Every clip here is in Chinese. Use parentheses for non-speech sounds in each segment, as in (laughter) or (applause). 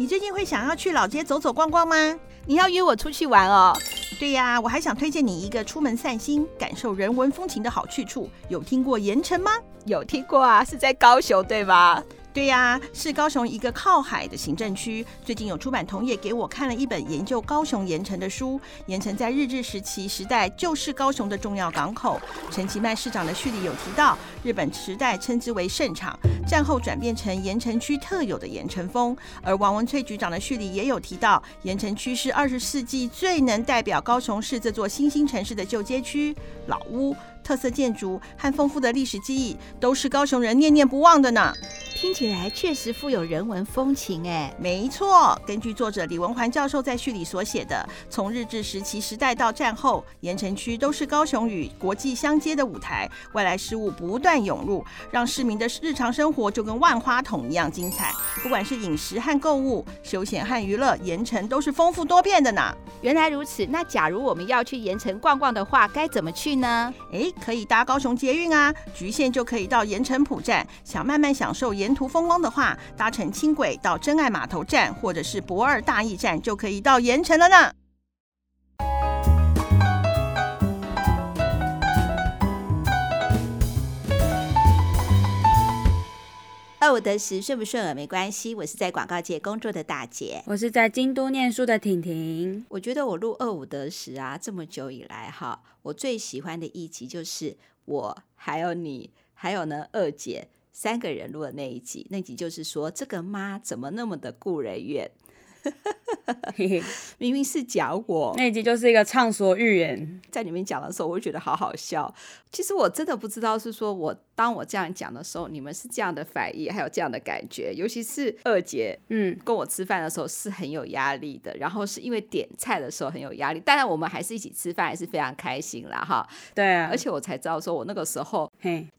你最近会想要去老街走走逛逛吗？你要约我出去玩哦？对呀，我还想推荐你一个出门散心、感受人文风情的好去处。有听过盐城吗？有听过啊，是在高雄对吧？对呀，是高雄一个靠海的行政区。最近有出版同业给我看了一本研究高雄盐埕的书。盐埕在日治时期时代就是高雄的重要港口。陈其迈市长的序里有提到，日本时代称之为盛场，战后转变成盐埕区特有的盐埕风。而王文翠局长的序里也有提到，盐埕区是二十世纪最能代表高雄市这座新兴城市的旧街区，老屋、特色建筑和丰富的历史记忆，都是高雄人念念不忘的呢。听起来确实富有人文风情哎，没错。根据作者李文环教授在序里所写的，从日治时期时代到战后，盐城区都是高雄与国际相接的舞台，外来事物不断涌入，让市民的日常生活就跟万花筒一样精彩。不管是饮食和购物、休闲和娱乐，盐城都是丰富多变的呢。原来如此，那假如我们要去盐城逛逛的话，该怎么去呢？可以搭高雄捷运啊，橘线就可以到盐城浦站。想慢慢享受。沿途风光的话，搭乘轻轨到真爱码头站，或者是博二大义站，就可以到盐城了呢。二五得十，顺不顺耳没关系。我是在广告界工作的大姐，我是在京都念书的婷婷。我觉得我录二五得十啊，这么久以来哈，我最喜欢的一集就是我还有你，还有呢二姐。三个人录的那一集，那集就是说这个妈怎么那么的故人怨。(laughs) 明明是讲我那一集就是一个畅所欲言，在里面讲的时候，我就觉得好好笑。其实我真的不知道是说我当我这样讲的时候，你们是这样的反应，还有这样的感觉。尤其是二姐，嗯，跟我吃饭的时候是很有压力的，然后是因为点菜的时候很有压力。当然我们还是一起吃饭，还是非常开心啦，哈。对啊，而且我才知道说我那个时候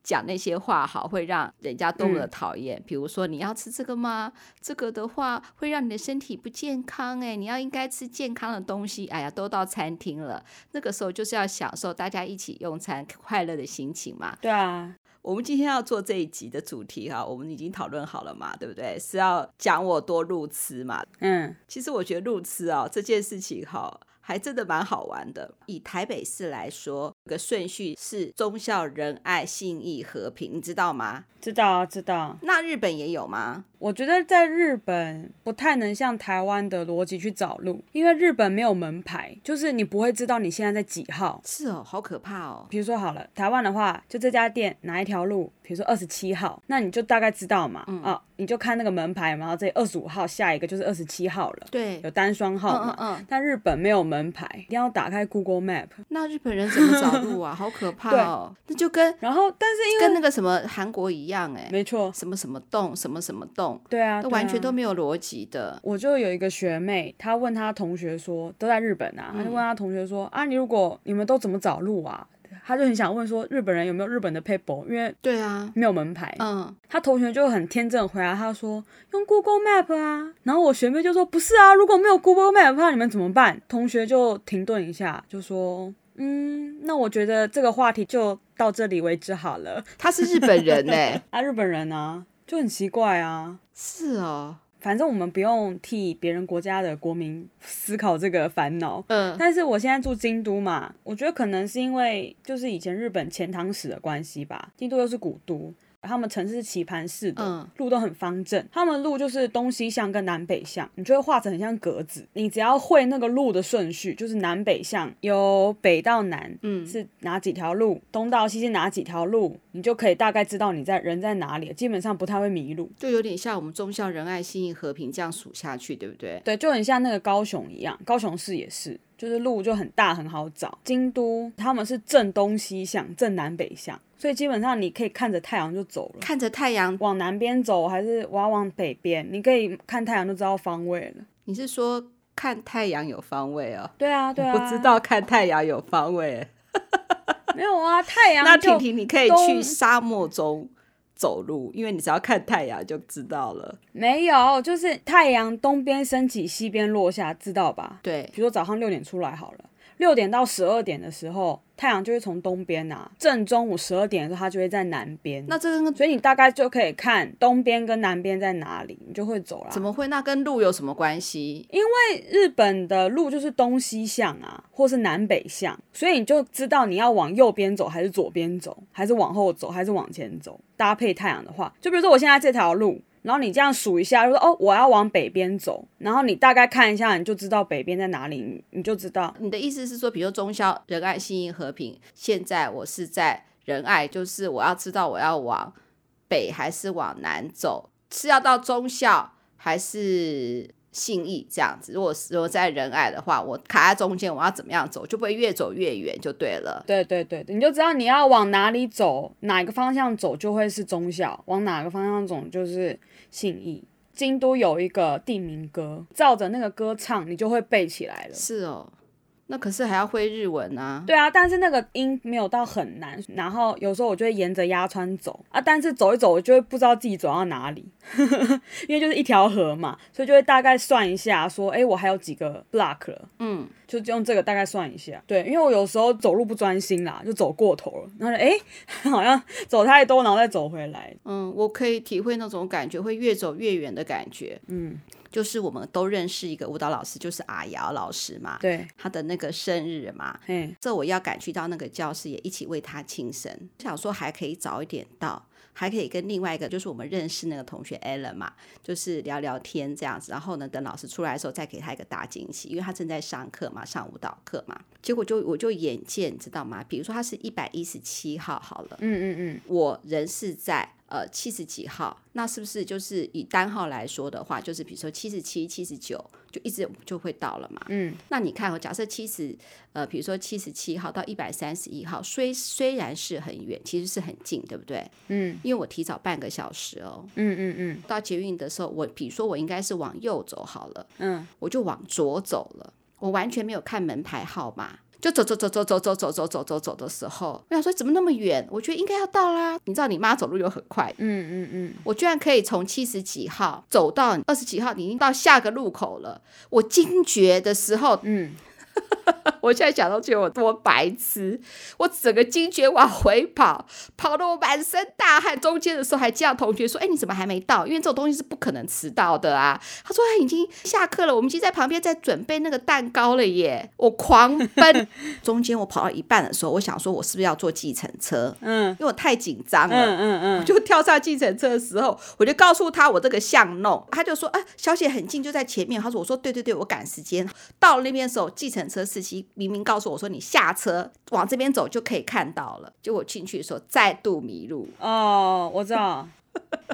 讲那些话好会让人家多么的讨厌。嗯、比如说你要吃这个吗？这个的话会让你的身体不健康哎、欸，你要应该吃健康的东西。哎呀，都到餐厅了，那个时候就是要享受大家一起用餐快乐的心情嘛。对啊，我们今天要做这一集的主题哈，我们已经讨论好了嘛，对不对？是要讲我多路痴嘛。嗯，其实我觉得路痴啊这件事情哈。还真的蛮好玩的。以台北市来说，个顺序是忠孝仁爱信义和平，你知道吗？知道啊，知道。那日本也有吗？我觉得在日本不太能像台湾的逻辑去找路，因为日本没有门牌，就是你不会知道你现在在几号。是哦，好可怕哦。比如说好了，台湾的话，就这家店哪一条路，比如说二十七号，那你就大概知道嘛。嗯。哦，你就看那个门牌嘛，然后这二十五号下一个就是二十七号了。对。有单双号嘛。嗯嗯。但日本没有门牌，一定要打开 Google Map。那日本人怎么找路啊？(laughs) 好可怕哦。那就跟然后，但是因为跟那个什么韩国一样，哎，没错，什么什么洞，什么什么洞。对啊。完全都没有逻辑的。我就有一个学妹，她问她同学说，都在日本啊，她就问她同学说，啊，你如果你们都怎么找路啊？她就很想问说，日本人有没有日本的 paper？因为对啊，没有门牌。嗯，她同学就很天真回答她说，用 Google Map 啊。然后我学妹就说，不是啊，如果没有 Google Map 的话，你们怎么办？同学就停顿一下，就说，嗯，那我觉得这个话题就到这里为止好了。他是日本人呢？啊，日本人啊，就很奇怪啊。是哦，反正我们不用替别人国家的国民思考这个烦恼。嗯，但是我现在住京都嘛，我觉得可能是因为就是以前日本遣唐使的关系吧，京都又是古都。他们城市是棋盘式的，嗯、路都很方正。他们路就是东西向跟南北向，你就会画成很像格子。你只要会那个路的顺序，就是南北向，由北到南，嗯，是哪几条路？东到西是哪几条路？你就可以大概知道你在人在哪里，基本上不太会迷路。就有点像我们忠孝仁爱信义和平这样数下去，对不对？对，就很像那个高雄一样，高雄市也是。就是路就很大很好找，京都他们是正东西向，正南北向，所以基本上你可以看着太阳就走了，看着太阳往南边走，还是我要往北边，你可以看太阳就知道方位了。你是说看太阳有方位哦？对啊，对啊，我知道看太阳有方位，(laughs) 没有啊，太阳。那婷婷，你可以去沙漠中。走路，因为你只要看太阳就知道了。没有，就是太阳东边升起，西边落下，知道吧？对，比如说早上六点出来好了。六点到十二点的时候，太阳就会从东边啊，正中午十二点的时候，它就会在南边。那这个，所以你大概就可以看东边跟南边在哪里，你就会走了。怎么会？那跟路有什么关系？因为日本的路就是东西向啊，或是南北向，所以你就知道你要往右边走，还是左边走，还是往后走，还是往前走。搭配太阳的话，就比如说我现在这条路。然后你这样数一下，就说哦，我要往北边走。然后你大概看一下，你就知道北边在哪里，你就知道。你的意思是说，比如说忠孝仁爱信义和平，现在我是在仁爱，就是我要知道我要往北还是往南走，是要到中孝还是？信义这样子，如果如果在仁爱的话，我卡在中间，我要怎么样走，就不会越走越远，就对了。对对对，你就知道你要往哪里走，哪个方向走就会是中孝，往哪个方向走就是信义。京都有一个地名歌，照着那个歌唱，你就会背起来了。是哦。那可是还要会日文啊？对啊，但是那个音没有到很难。然后有时候我就会沿着鸭川走啊，但是走一走，我就会不知道自己走到哪里，(laughs) 因为就是一条河嘛，所以就会大概算一下，说，哎，我还有几个 block 了，嗯，就用这个大概算一下。对，因为我有时候走路不专心啦，就走过头了，然后哎，(laughs) 好像走太多，然后再走回来。嗯，我可以体会那种感觉，会越走越远的感觉。嗯。就是我们都认识一个舞蹈老师，就是阿瑶老师嘛。对，他的那个生日嘛，嗯，这我要赶去到那个教室，也一起为他庆生。想说还可以早一点到，还可以跟另外一个就是我们认识那个同学 Ellen 嘛，就是聊聊天这样子。然后呢，等老师出来的时候再给他一个大惊喜，因为他正在上课嘛，上舞蹈课嘛。结果就我就眼见，你知道吗？比如说他是一百一十七号好了，嗯嗯嗯，我人是在。呃，七十几号，那是不是就是以单号来说的话，就是比如说七十七、七十九，就一直就会到了嘛？嗯，那你看哦，假设七十，呃，比如说七十七号到一百三十一号，虽虽然是很远，其实是很近，对不对？嗯，因为我提早半个小时哦。嗯嗯嗯。到捷运的时候，我比如说我应该是往右走好了，嗯，我就往左走了，我完全没有看门牌号码。就走走走走走走走走走走走的时候，我想说怎么那么远？我觉得应该要到啦。你知道你妈走路又很快，嗯嗯嗯，我居然可以从七十几号走到二十几号，你已经到下个路口了。我惊觉的时候，嗯。(laughs) 我现在想到觉得我多白痴，我整个惊觉往回跑，跑得我满身大汗，中间的时候还叫同学说：“哎，你怎么还没到？因为这种东西是不可能迟到的啊。”他说：“他已经下课了，我们已经在旁边在准备那个蛋糕了耶！”我狂奔，(laughs) 中间我跑到一半的时候，我想说，我是不是要坐计程车？嗯，因为我太紧张了，嗯嗯嗯，我就跳上计程车的时候，我就告诉他我这个巷弄，他就说：“啊，小姐很近，就在前面。”他说：“我说对对对，我赶时间。”到了那边的时候，计程车司机。明明告诉我说，你下车往这边走就可以看到了，结果进去的时候再度迷路。哦，我知道，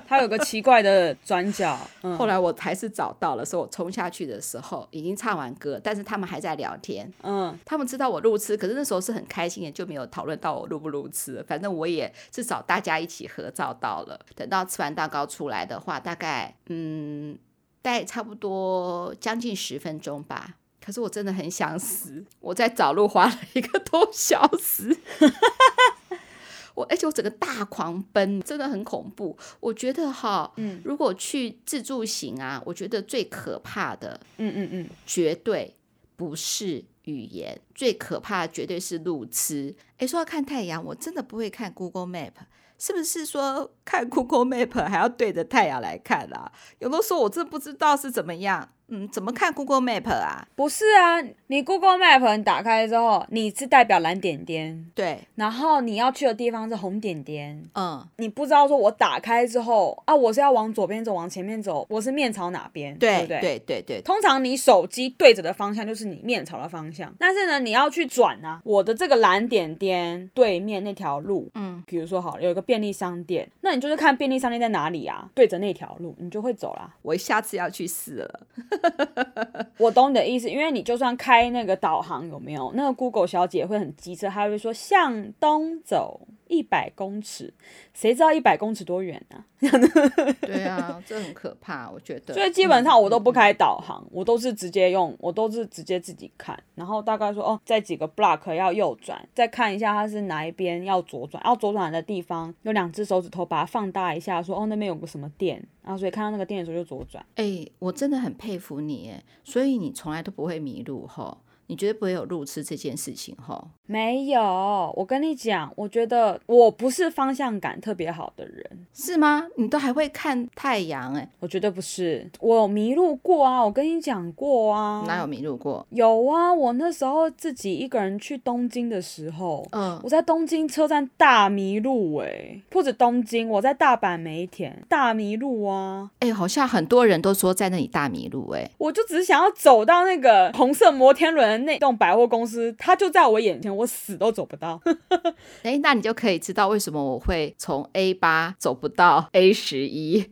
它有个奇怪的转角。嗯、(laughs) 后来我还是找到了，所以我冲下去的时候已经唱完歌，但是他们还在聊天。嗯，他们知道我路痴，可是那时候是很开心的，就没有讨论到我路不路痴。反正我也至少大家一起合照到了。等到吃完蛋糕出来的话，大概嗯，大概差不多将近十分钟吧。可是我真的很想死，我在找路花了一个多小时，(laughs) 我而且我整个大狂奔，真的很恐怖。我觉得哈，嗯，如果去自助行啊，我觉得最可怕的，嗯嗯嗯，绝对不是语言，最可怕的绝对是路痴。诶，说要看太阳，我真的不会看 Google Map，是不是说看 Google Map 还要对着太阳来看啊？有的时候我真的不知道是怎么样。嗯，怎么看 Google Map 啊？不是啊，你 Google Map 你打开之后，你是代表蓝点点，对，然后你要去的地方是红点点，嗯，你不知道说我打开之后啊，我是要往左边走，往前面走，我是面朝哪边，对，对不对？对对对。通常你手机对着的方向就是你面朝的方向，但是呢，你要去转啊，我的这个蓝点点对面那条路，嗯，比如说好有一个便利商店，那你就是看便利商店在哪里啊，对着那条路，你就会走啦。我下次要去试了。(laughs) 我懂你的意思，因为你就算开那个导航有没有，那个 Google 小姐会很机车，她会说向东走。一百公尺，谁知道一百公尺多远呢？(laughs) 对啊，这很可怕，我觉得。所以基本上我都不开导航，嗯、我都是直接用，我都是直接自己看，然后大概说哦，在几个 block 要右转，再看一下它是哪一边要左转，要左转的地方有两只手指头把它放大一下，说哦那边有个什么店，然后所以看到那个店的时候就左转。哎、欸，我真的很佩服你，哎，所以你从来都不会迷路哈。你绝对不会有路痴这件事情哈。没有，我跟你讲，我觉得我不是方向感特别好的人，是吗？你都还会看太阳哎？我绝对不是，我迷路过啊，我跟你讲过啊。哪有迷路过？有啊，我那时候自己一个人去东京的时候，嗯，我在东京车站大迷路哎，不止东京，我在大阪梅田大迷路啊，哎，好像很多人都说在那里大迷路哎，我就只是想要走到那个红色摩天轮的那栋百货公司，它就在我眼前。我死都走不到，(laughs) 哎，那你就可以知道为什么我会从 A 八走不到 A 十一。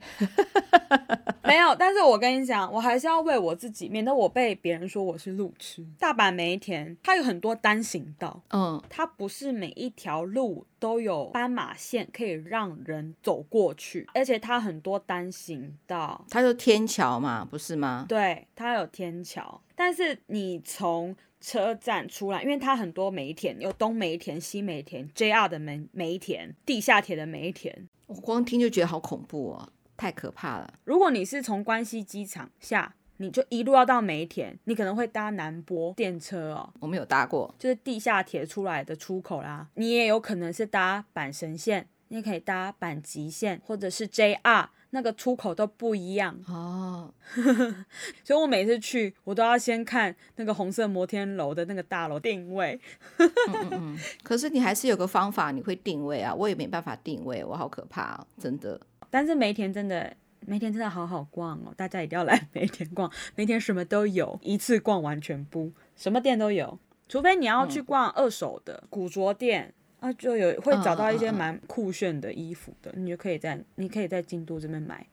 (laughs) 没有，但是我跟你讲，我还是要为我自己，免得我被别人说我是路痴。大阪梅田它有很多单行道，嗯，它不是每一条路都有斑马线可以让人走过去，而且它很多单行道，它就天桥嘛，不是吗？对，它有天桥，但是你从车站出来，因为它很多梅田，有东梅田、西梅田、JR 的梅梅田、地下铁的梅田，我光听就觉得好恐怖哦，太可怕了。如果你是从关西机场下，你就一路要到梅田，你可能会搭南波电车哦，我没有搭过，就是地下铁出来的出口啦。你也有可能是搭阪神线，你也可以搭阪急线，或者是 JR。那个出口都不一样哦，(laughs) 所以我每次去，我都要先看那个红色摩天楼的那个大楼定位。嗯嗯嗯。可是你还是有个方法，你会定位啊？我也没办法定位，我好可怕哦，真的。但是梅田真的，梅田真的好好逛哦，大家一定要来 (laughs) 梅田逛。梅田什么都有，一次逛完全部，什么店都有，除非你要去逛二手的、嗯、古着店。啊，就有会找到一些蛮酷炫的衣服的，你就可以在你可以在京都这边买，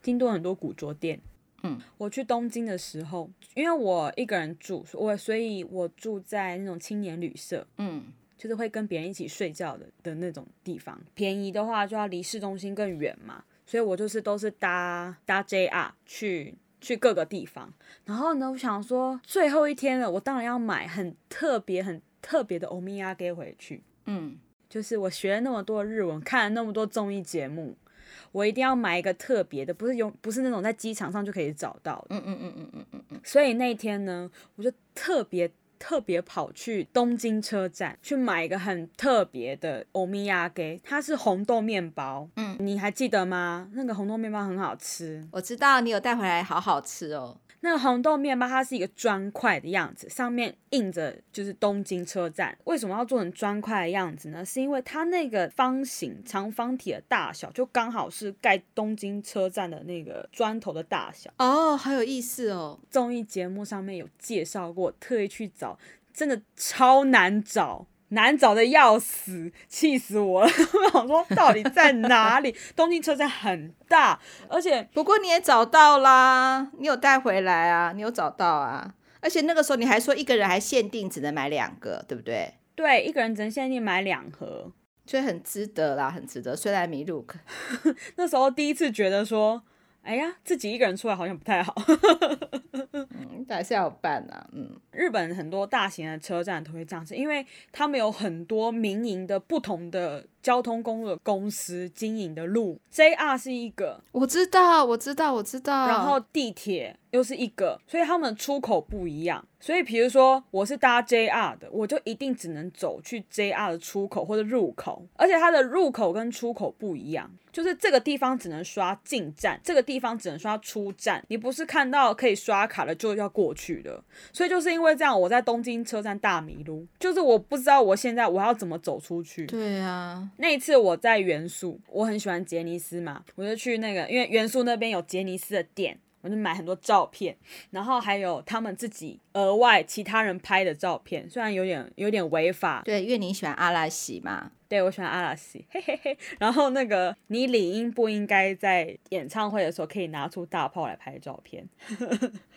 京都很多古着店。嗯，我去东京的时候，因为我一个人住，我所以我住在那种青年旅社，嗯，就是会跟别人一起睡觉的的那种地方。便宜的话就要离市中心更远嘛，所以我就是都是搭搭 JR 去去各个地方。然后呢，我想说最后一天了，我当然要买很特别很特别的欧米亚给回去。嗯，就是我学了那么多日文，看了那么多综艺节目，我一定要买一个特别的，不是用不是那种在机场上就可以找到的。嗯嗯嗯嗯嗯嗯嗯。所以那天呢，我就特别特别跑去东京车站去买一个很特别的欧米亚给，它是红豆面包。嗯，你还记得吗？那个红豆面包很好吃，我知道你有带回来，好好吃哦。那个红豆面包，它是一个砖块的样子，上面印着就是东京车站。为什么要做成砖块的样子呢？是因为它那个方形长方体的大小，就刚好是盖东京车站的那个砖头的大小。哦，好有意思哦！综艺节目上面有介绍过，特意去找，真的超难找。难找的要死，气死我了！(laughs) 我想说，到底在哪里？(laughs) 东京车站很大，而且不过你也找到啦，你有带回来啊，你有找到啊。而且那个时候你还说一个人还限定只能买两个，对不对？对，一个人只能限定买两盒，所以很值得啦，很值得。虽然迷路，(laughs) 那时候第一次觉得说。哎呀，自己一个人出来好像不太好。(laughs) 嗯，还是要办啊。嗯，日本很多大型的车站都会这样子，因为他们有很多民营的不同的交通公路的公司经营的路，JR 是一个，我知道，我知道，我知道。然后地铁又是一个，所以他们出口不一样。所以，比如说我是搭 JR 的，我就一定只能走去 JR 的出口或者入口，而且它的入口跟出口不一样，就是这个地方只能刷进站，这个地方只能刷出站。你不是看到可以刷卡了就要过去的。所以就是因为这样，我在东京车站大迷路，就是我不知道我现在我要怎么走出去。对啊，那一次我在元素，我很喜欢杰尼斯嘛，我就去那个，因为元素那边有杰尼斯的店。我就买很多照片，然后还有他们自己额外其他人拍的照片，虽然有点有点违法。对，因为你喜欢阿拉西嘛。对，我喜欢阿拉西，嘿嘿嘿。然后那个你理应不应该在演唱会的时候可以拿出大炮来拍照片。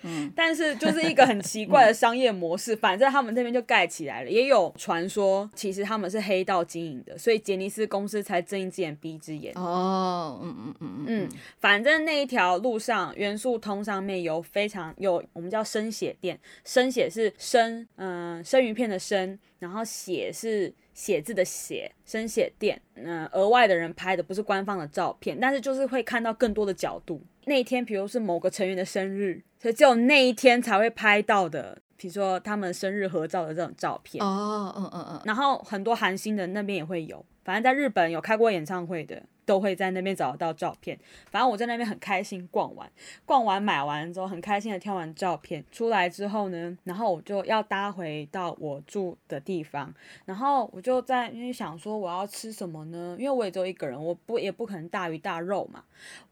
嗯，(laughs) 但是就是一个很奇怪的商业模式，反正他们这边就盖起来了。也有传说，其实他们是黑道经营的，所以杰尼斯公司才睁一只眼闭一只眼。哦，嗯嗯嗯嗯嗯，反正那一条路上，元素通上面有非常有我们叫生血店，生血是生嗯生鱼片的生，然后写是。写字的写，生写店，嗯、呃，额外的人拍的不是官方的照片，但是就是会看到更多的角度。那一天，比如是某个成员的生日，所以只有那一天才会拍到的。比如说他们生日合照的这种照片。哦，嗯嗯嗯。然后很多韩星的那边也会有，反正在日本有开过演唱会的。都会在那边找得到照片。反正我在那边很开心逛完，逛完买完之后很开心的挑完照片出来之后呢，然后我就要搭回到我住的地方。然后我就在因为想说我要吃什么呢？因为我也只有一个人，我不也不可能大鱼大肉嘛。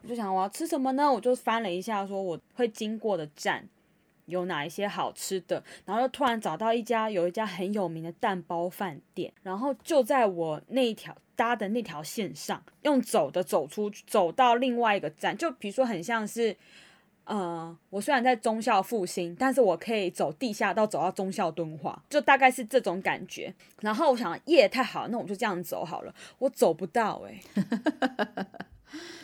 我就想我要吃什么呢？我就翻了一下说我会经过的站有哪一些好吃的，然后就突然找到一家有一家很有名的蛋包饭店，然后就在我那一条。搭的那条线上，用走的走出，走到另外一个站，就比如说很像是，呃，我虽然在中校复兴，但是我可以走地下道走到中校敦化，就大概是这种感觉。然后我想，夜，太好，那我就这样走好了。我走不到哎、(laughs)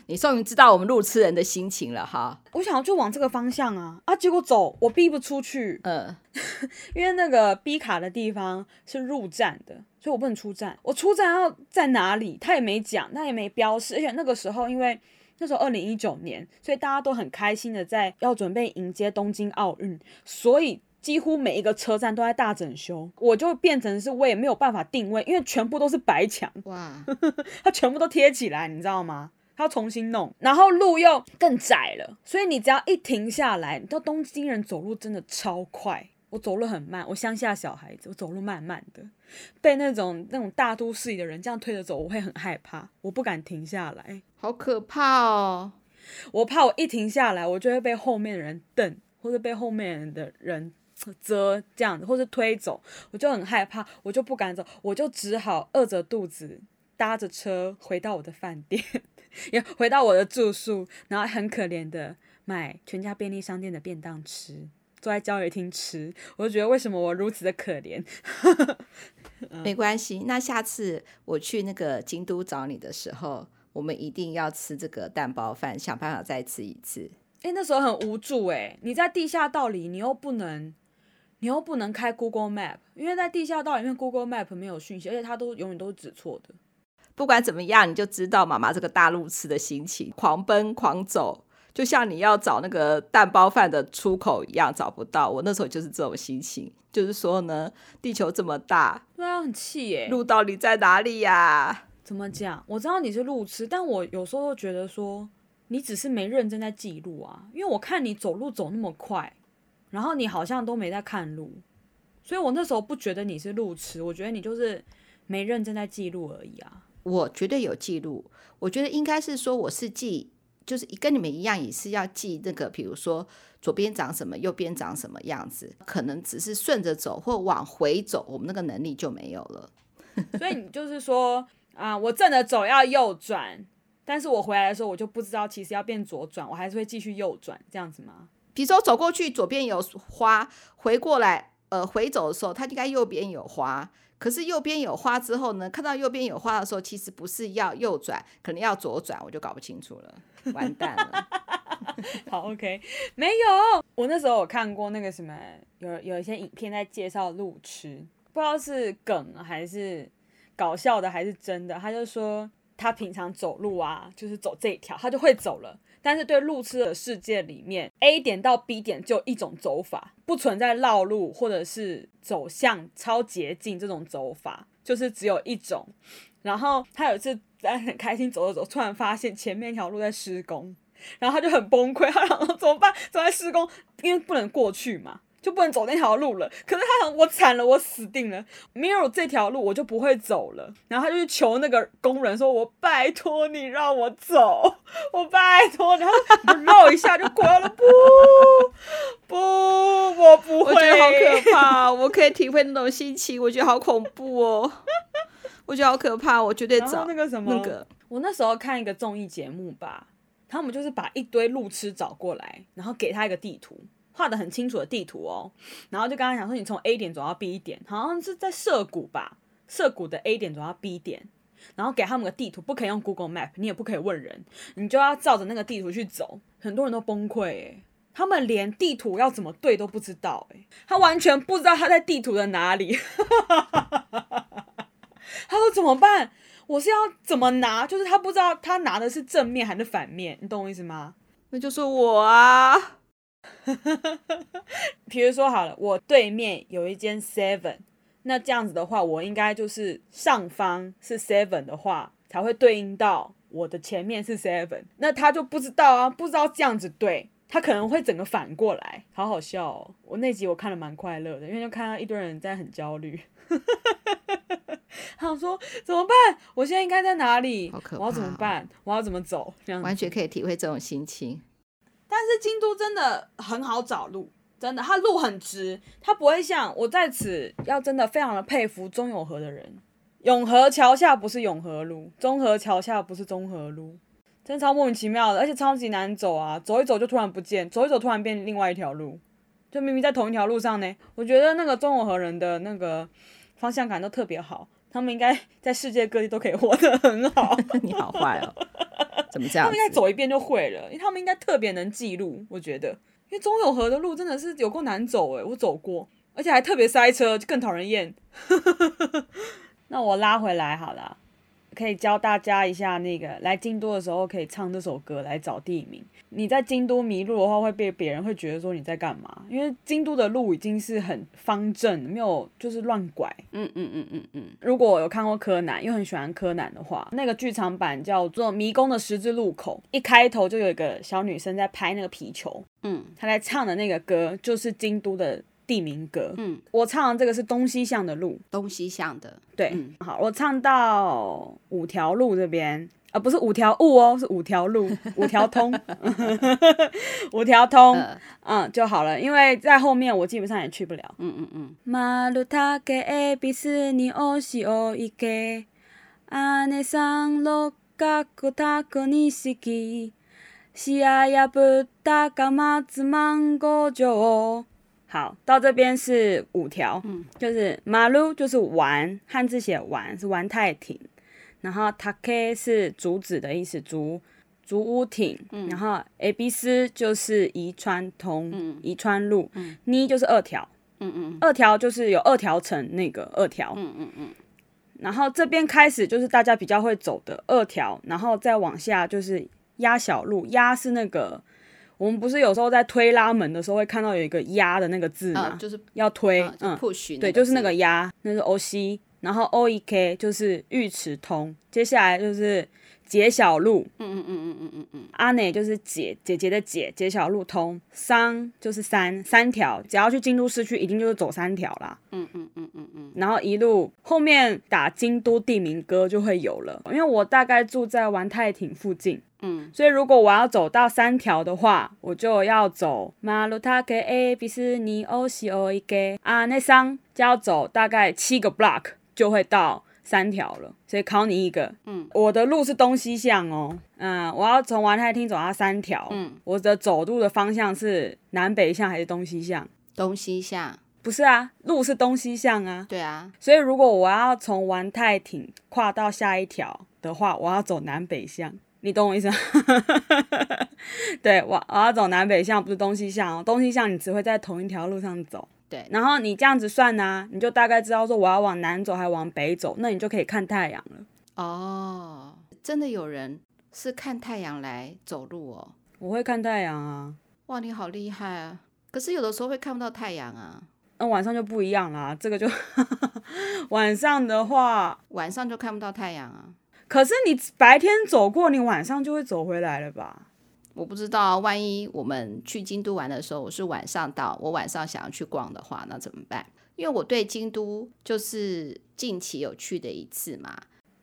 你终于知道我们路痴人的心情了哈。我想要就往这个方向啊啊，结果走我逼不出去，嗯，(laughs) 因为那个逼卡的地方是入站的。所以我不能出站，我出站要在哪里？他也没讲，他也没标示。而且那个时候，因为那时候二零一九年，所以大家都很开心的在要准备迎接东京奥运，所以几乎每一个车站都在大整修。我就变成是我也没有办法定位，因为全部都是白墙，哇，(laughs) 它全部都贴起来，你知道吗？它要重新弄，然后路又更窄了，所以你只要一停下来，你知道东京人走路真的超快。我走路很慢，我乡下小孩子，我走路慢慢的，被那种那种大都市里的人这样推着走，我会很害怕，我不敢停下来，好可怕哦！我怕我一停下来，我就会被后面的人瞪，或者被后面的人遮这样子，或者推走，我就很害怕，我就不敢走，我就只好饿着肚子搭着车回到我的饭店，也回到我的住宿，然后很可怜的买全家便利商店的便当吃。坐在教育厅吃，我就觉得为什么我如此的可怜？(laughs) 没关系，那下次我去那个京都找你的时候，我们一定要吃这个蛋包饭，想办法再吃一次。哎，那时候很无助哎，你在地下道里，你又不能，你又不能开 Google Map，因为在地下道里面 Google Map 没有讯息，而且它都永远都是指错的。不管怎么样，你就知道妈妈这个大路痴的心情，狂奔狂走。就像你要找那个蛋包饭的出口一样，找不到。我那时候就是这种心情，就是说呢，地球这么大，对啊，很气耶。路到底在哪里呀？怎么讲？我知道你是路痴，但我有时候觉得说，你只是没认真在记录啊。因为我看你走路走那么快，然后你好像都没在看路，所以我那时候不觉得你是路痴，我觉得你就是没认真在记录而已啊。我绝对有记录，我觉得应该是说我是记。就是跟你们一样，也是要记那个，比如说左边长什么，右边长什么样子，可能只是顺着走或往回走，我们那个能力就没有了。(laughs) 所以你就是说啊，我正着走要右转，但是我回来的时候我就不知道，其实要变左转，我还是会继续右转这样子吗？比如说走过去左边有花，回过来呃回走的时候，它应该右边有花。可是右边有花之后呢，看到右边有花的时候，其实不是要右转，可能要左转，我就搞不清楚了，(laughs) 完蛋了。(laughs) 好，OK，没有，我那时候有看过那个什么，有有一些影片在介绍路痴，不知道是梗还是搞笑的还是真的，他就说他平常走路啊，就是走这一条，他就会走了。但是对路痴的世界里面，A 点到 B 点就一种走法，不存在绕路或者是走向超捷径这种走法，就是只有一种。然后他有一次在很开心走着走，突然发现前面一条路在施工，然后他就很崩溃，他想说怎么办？总在施工，因为不能过去嘛。就不能走那条路了。可是他想，我惨了，我死定了，没有这条路我就不会走了。然后他就去求那个工人说：“我拜托你让我走，我拜托你。”然后就绕一下就过了。不不，我不会。我觉得好可怕，我可以体会那种心情。我觉得好恐怖哦，我觉得好可怕。我绝对找那个什么那个。我那时候看一个综艺节目吧，他们就是把一堆路痴找过来，然后给他一个地图。画得很清楚的地图哦，然后就刚刚讲说，你从 A 点走到 B 点，好像是在涩谷吧？涩谷的 A 点走到 B 点，然后给他们个地图，不可以用 Google Map，你也不可以问人，你就要照着那个地图去走。很多人都崩溃诶，他们连地图要怎么对都不知道诶，他完全不知道他在地图的哪里。(laughs) 他说怎么办？我是要怎么拿？就是他不知道他拿的是正面还是反面，你懂我意思吗？那就是我啊。(laughs) 比如说好了，我对面有一间 Seven，那这样子的话，我应该就是上方是 Seven 的话，才会对应到我的前面是 Seven。那他就不知道啊，不知道这样子对，他可能会整个反过来，好好笑哦。我那集我看了蛮快乐的，因为就看到一堆人在很焦虑。(laughs) 他想说怎么办？我现在应该在哪里？好可怕哦。我要怎么办？我要怎么走？这样完全可以体会这种心情。但是京都真的很好找路，真的，它路很直，它不会像我在此要真的非常的佩服中永和的人。永和桥下不是永和路，中和桥下不是中和路，真超莫名其妙的，而且超级难走啊！走一走就突然不见，走一走突然变另外一条路，就明明在同一条路上呢。我觉得那个中永和人的那个方向感都特别好，他们应该在世界各地都可以活得很好。(laughs) 你好坏哦。怎么这样？他们应该走一遍就会了，因为他们应该特别能记录。我觉得，因为中永和的路真的是有够难走诶，我走过，而且还特别塞车，就更讨人厌。(laughs) 那我拉回来好了。可以教大家一下，那个来京都的时候可以唱这首歌来找地名。你在京都迷路的话，会被别人会觉得说你在干嘛？因为京都的路已经是很方正，没有就是乱拐。嗯嗯嗯嗯嗯。如果我有看过柯南，又很喜欢柯南的话，那个剧场版叫做《迷宫的十字路口》，一开头就有一个小女生在拍那个皮球。嗯，她在唱的那个歌就是京都的。地名歌，嗯，我唱的这个是东西向的路，东西向的，对，嗯、好，我唱到五条路这边，啊，不是五条悟哦，是五条路，(laughs) 五条通，(laughs) 五条通，呃、嗯，就好了，因为在后面我基本上也去不了，嗯嗯嗯。马路塔给 A B C 你哦西哦一个，阿内桑罗嘎古塔古尼西基，西布达嘎马兹芒果酒。好，到这边是五条，嗯，就是马路就是玩，汉字写玩是玩太挺，然后塔 K 是竹子的意思，竹竹屋艇，嗯，然后 A B C 就是宜川通，嗯，宜川路，嗯，你就是二条，嗯嗯，二条就是有二条城那个二条，嗯嗯嗯，然后这边开始就是大家比较会走的二条，然后再往下就是鸭小路，鸭是那个。我们不是有时候在推拉门的时候会看到有一个压的那个字吗？就是要推，嗯，push，，对，就是那个压，那是 O C，然后 O E K 就是御池通，接下来就是解小路，嗯嗯嗯嗯嗯嗯嗯，阿内就是姐姐姐的姐，解小路通，三就是三三条，只要去京都市区，一定就是走三条啦，嗯嗯嗯嗯嗯，然后一路后面打京都地名歌就会有了，因为我大概住在丸太町附近。嗯，所以如果我要走到三条的话，我就要走马路塔给 A B C 尼欧西欧一个。啊，那桑就要走大概七个 block 就会到三条了。所以考你一个，嗯，我的路是东西向哦，嗯，我要从玩太町走到三条，嗯，我的走路的方向是南北向还是东西向？东西向，不是啊，路是东西向啊，对啊，所以如果我要从玩太町跨到下一条的话，我要走南北向。你懂我意思吗？(laughs) 对，我我要走南北向，不是东西向哦。东西向你只会在同一条路上走。对，然后你这样子算呢、啊，你就大概知道说我要往南走还是往北走，那你就可以看太阳了。哦，真的有人是看太阳来走路哦。我会看太阳啊。哇，你好厉害啊！可是有的时候会看不到太阳啊。那晚上就不一样啦，这个就 (laughs) 晚上的话，晚上就看不到太阳啊。可是你白天走过，你晚上就会走回来了吧？我不知道，万一我们去京都玩的时候，我是晚上到，我晚上想要去逛的话，那怎么办？因为我对京都就是近期有去的一次嘛。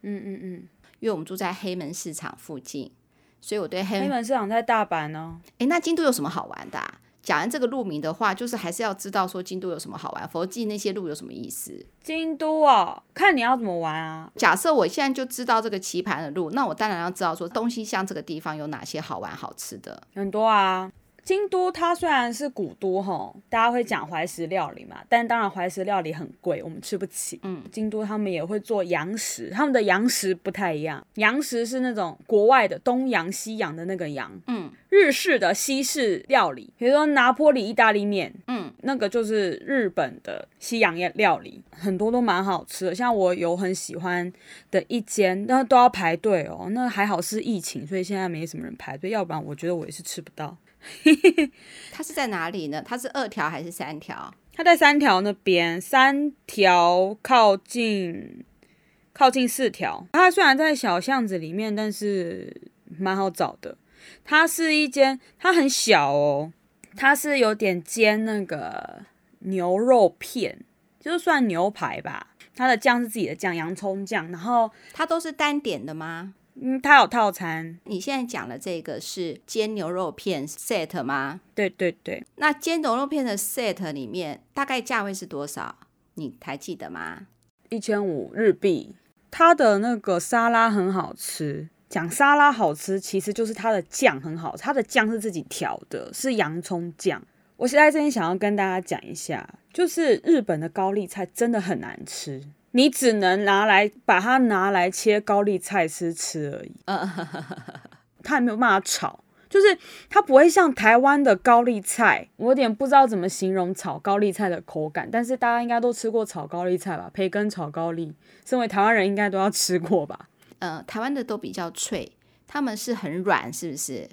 嗯嗯嗯，因为我们住在黑门市场附近，所以我对黑门，黑门市场在大阪呢。诶，那京都有什么好玩的啊？讲完这个路名的话，就是还是要知道说京都有什么好玩，否则记那些路有什么意思？京都哦，看你要怎么玩啊。假设我现在就知道这个棋盘的路，那我当然要知道说东西向这个地方有哪些好玩好吃的。很多啊。京都它虽然是古都哈，大家会讲怀石料理嘛，但当然怀石料理很贵，我们吃不起。嗯，京都他们也会做洋食，他们的洋食不太一样，洋食是那种国外的东洋西洋的那个洋，嗯，日式的西式料理，比如说拿坡里意大利面，嗯，那个就是日本的西洋料理，很多都蛮好吃的。像我有很喜欢的一间，那都要排队哦，那还好是疫情，所以现在没什么人排队，要不然我觉得我也是吃不到。(laughs) 它是在哪里呢？它是二条还是三条？它在三条那边，三条靠近靠近四条。它虽然在小巷子里面，但是蛮好找的。它是一间，它很小哦，它是有点煎那个牛肉片，就算牛排吧。它的酱是自己的酱，洋葱酱。然后它都是单点的吗？嗯，它有套餐。你现在讲的这个是煎牛肉片 set 吗？对对对。那煎牛肉片的 set 里面大概价位是多少？你还记得吗？一千五日币。它的那个沙拉很好吃。讲沙拉好吃，其实就是它的酱很好吃。它的酱是自己调的，是洋葱酱。我现在这边想要跟大家讲一下，就是日本的高丽菜真的很难吃，你只能拿来把它拿来切高丽菜丝吃而已。(laughs) 它也没有办法炒，就是它不会像台湾的高丽菜，我有点不知道怎么形容炒高丽菜的口感。但是大家应该都吃过炒高丽菜吧？培根炒高丽，身为台湾人应该都要吃过吧？呃，台湾的都比较脆，他们是很软，是不是？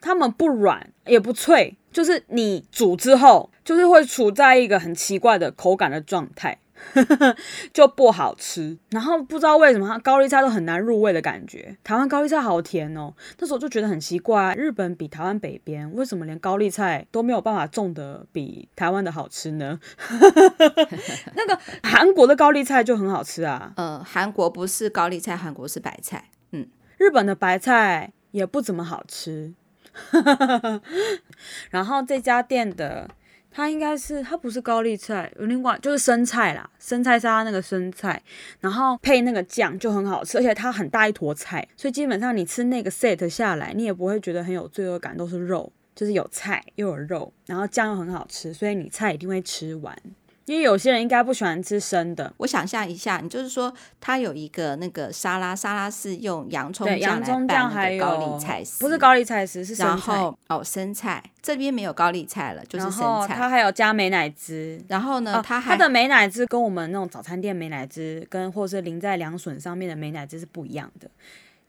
他们不软也不脆，就是你煮之后，就是会处在一个很奇怪的口感的状态，(laughs) 就不好吃。然后不知道为什么，它高丽菜都很难入味的感觉。台湾高丽菜好甜哦，那时候就觉得很奇怪，日本比台湾北边，为什么连高丽菜都没有办法种的比台湾的好吃呢？(laughs) 那个韩国的高丽菜就很好吃啊。呃，韩国不是高丽菜，韩国是白菜。嗯，日本的白菜也不怎么好吃。(laughs) 然后这家店的，它应该是它不是高丽菜，有另外就是生菜啦，生菜沙拉那个生菜，然后配那个酱就很好吃，而且它很大一坨菜，所以基本上你吃那个 set 下来，你也不会觉得很有罪恶感，都是肉，就是有菜又有肉，然后酱又很好吃，所以你菜一定会吃完。因为有些人应该不喜欢吃生的。我想象一下，你就是说，它有一个那个沙拉，沙拉是用洋葱酱洋葱酱还有高丽菜丝，不是高丽菜丝，是生菜。然后哦，生菜这边没有高丽菜了，就是生菜。它还有加美乃滋。然后呢，它还、哦、它的美乃滋跟我们那种早餐店美乃滋，跟或是淋在凉笋上面的美乃滋是不一样的。